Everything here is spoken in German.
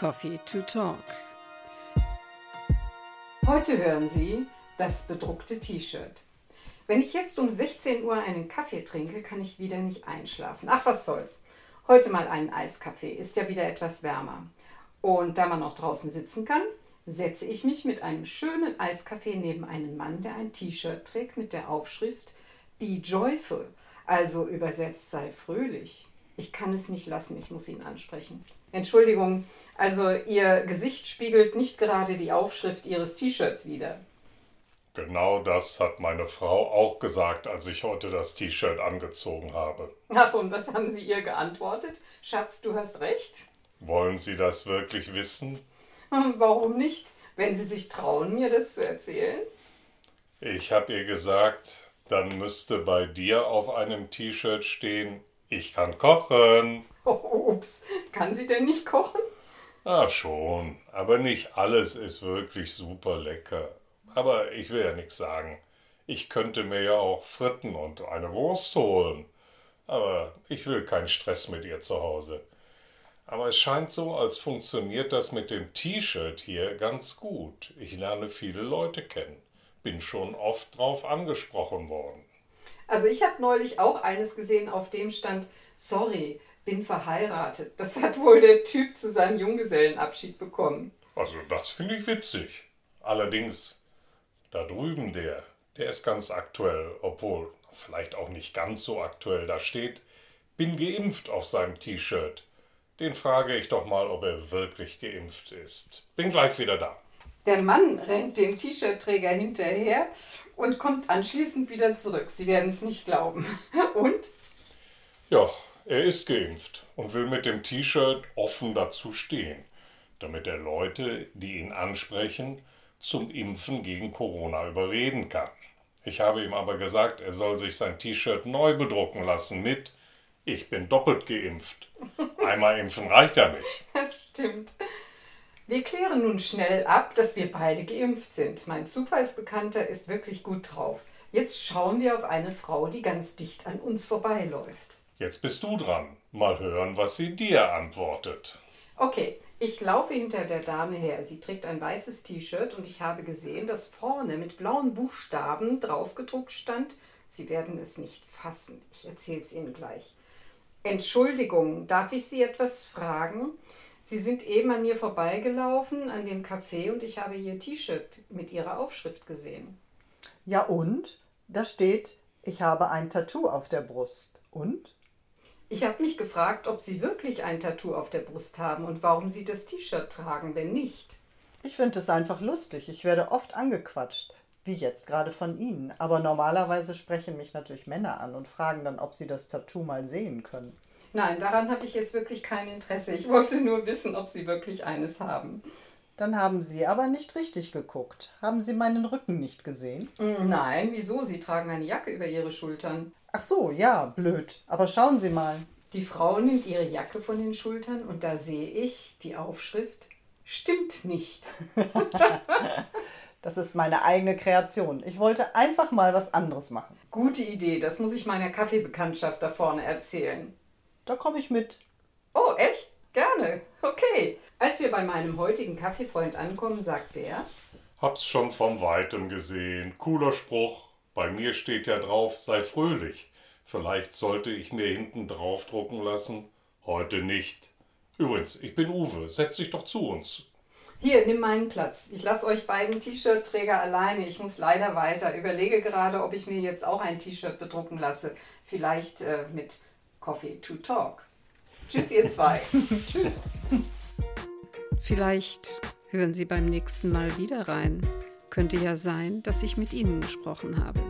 Coffee to Talk. Heute hören Sie das bedruckte T-Shirt. Wenn ich jetzt um 16 Uhr einen Kaffee trinke, kann ich wieder nicht einschlafen. Ach, was soll's. Heute mal einen Eiskaffee, ist ja wieder etwas wärmer. Und da man auch draußen sitzen kann, setze ich mich mit einem schönen Eiskaffee neben einen Mann, der ein T-Shirt trägt mit der Aufschrift Be Joyful, also übersetzt sei fröhlich. Ich kann es nicht lassen, ich muss ihn ansprechen. Entschuldigung, also Ihr Gesicht spiegelt nicht gerade die Aufschrift Ihres T-Shirts wider. Genau das hat meine Frau auch gesagt, als ich heute das T-Shirt angezogen habe. Ach, und was haben Sie ihr geantwortet? Schatz, du hast recht. Wollen Sie das wirklich wissen? Hm, Warum nicht, wenn Sie sich trauen, mir das zu erzählen? Ich habe ihr gesagt, dann müsste bei dir auf einem T-Shirt stehen, ich kann kochen. Oh, ups, kann sie denn nicht kochen? Ah, schon, aber nicht alles ist wirklich super lecker. Aber ich will ja nichts sagen. Ich könnte mir ja auch Fritten und eine Wurst holen. Aber ich will keinen Stress mit ihr zu Hause. Aber es scheint so, als funktioniert das mit dem T-Shirt hier ganz gut. Ich lerne viele Leute kennen. Bin schon oft drauf angesprochen worden. Also ich habe neulich auch eines gesehen, auf dem stand, sorry, bin verheiratet. Das hat wohl der Typ zu seinem Junggesellenabschied bekommen. Also das finde ich witzig. Allerdings, da drüben der, der ist ganz aktuell, obwohl vielleicht auch nicht ganz so aktuell. Da steht, bin geimpft auf seinem T-Shirt. Den frage ich doch mal, ob er wirklich geimpft ist. Bin gleich wieder da. Der Mann rennt dem T-Shirt-Träger hinterher und kommt anschließend wieder zurück. Sie werden es nicht glauben. Und? Ja, er ist geimpft und will mit dem T-Shirt offen dazu stehen, damit er Leute, die ihn ansprechen, zum Impfen gegen Corona überreden kann. Ich habe ihm aber gesagt, er soll sich sein T-Shirt neu bedrucken lassen mit Ich bin doppelt geimpft. Einmal impfen reicht ja nicht. Das stimmt. Wir klären nun schnell ab, dass wir beide geimpft sind. Mein Zufallsbekannter ist wirklich gut drauf. Jetzt schauen wir auf eine Frau, die ganz dicht an uns vorbeiläuft. Jetzt bist du dran. Mal hören, was sie dir antwortet. Okay, ich laufe hinter der Dame her. Sie trägt ein weißes T-Shirt und ich habe gesehen, dass vorne mit blauen Buchstaben draufgedruckt stand, Sie werden es nicht fassen. Ich erzähle es Ihnen gleich. Entschuldigung, darf ich Sie etwas fragen? Sie sind eben an mir vorbeigelaufen an dem Café und ich habe Ihr T-Shirt mit Ihrer Aufschrift gesehen. Ja und? Da steht, ich habe ein Tattoo auf der Brust. Und? Ich habe mich gefragt, ob Sie wirklich ein Tattoo auf der Brust haben und warum Sie das T-Shirt tragen, wenn nicht. Ich finde es einfach lustig. Ich werde oft angequatscht. Wie jetzt gerade von Ihnen. Aber normalerweise sprechen mich natürlich Männer an und fragen dann, ob sie das Tattoo mal sehen können. Nein, daran habe ich jetzt wirklich kein Interesse. Ich wollte nur wissen, ob Sie wirklich eines haben. Dann haben Sie aber nicht richtig geguckt. Haben Sie meinen Rücken nicht gesehen? Mm, Nein, wieso? Sie tragen eine Jacke über Ihre Schultern. Ach so, ja, blöd. Aber schauen Sie mal. Die Frau nimmt ihre Jacke von den Schultern und da sehe ich die Aufschrift Stimmt nicht. Das ist meine eigene Kreation. Ich wollte einfach mal was anderes machen. Gute Idee, das muss ich meiner Kaffeebekanntschaft da vorne erzählen. Da komme ich mit. Oh, echt? Gerne. Okay. Als wir bei meinem heutigen Kaffeefreund ankommen, sagt er, Hab's schon von weitem gesehen. Cooler Spruch. Bei mir steht ja drauf, sei fröhlich. Vielleicht sollte ich mir hinten drauf drucken lassen. Heute nicht. Übrigens, ich bin Uwe. Setz dich doch zu uns. hier, nimm meinen Platz. Ich lasse euch beiden T-Shirt-Träger alleine. Ich muss leider weiter. Überlege gerade, ob ich mir jetzt auch ein T-Shirt bedrucken lasse. Vielleicht äh, mit Coffee to Talk. Tschüss, ihr zwei. Tschüss. Vielleicht hören Sie beim nächsten Mal wieder rein. Könnte ja sein, dass ich mit Ihnen gesprochen habe.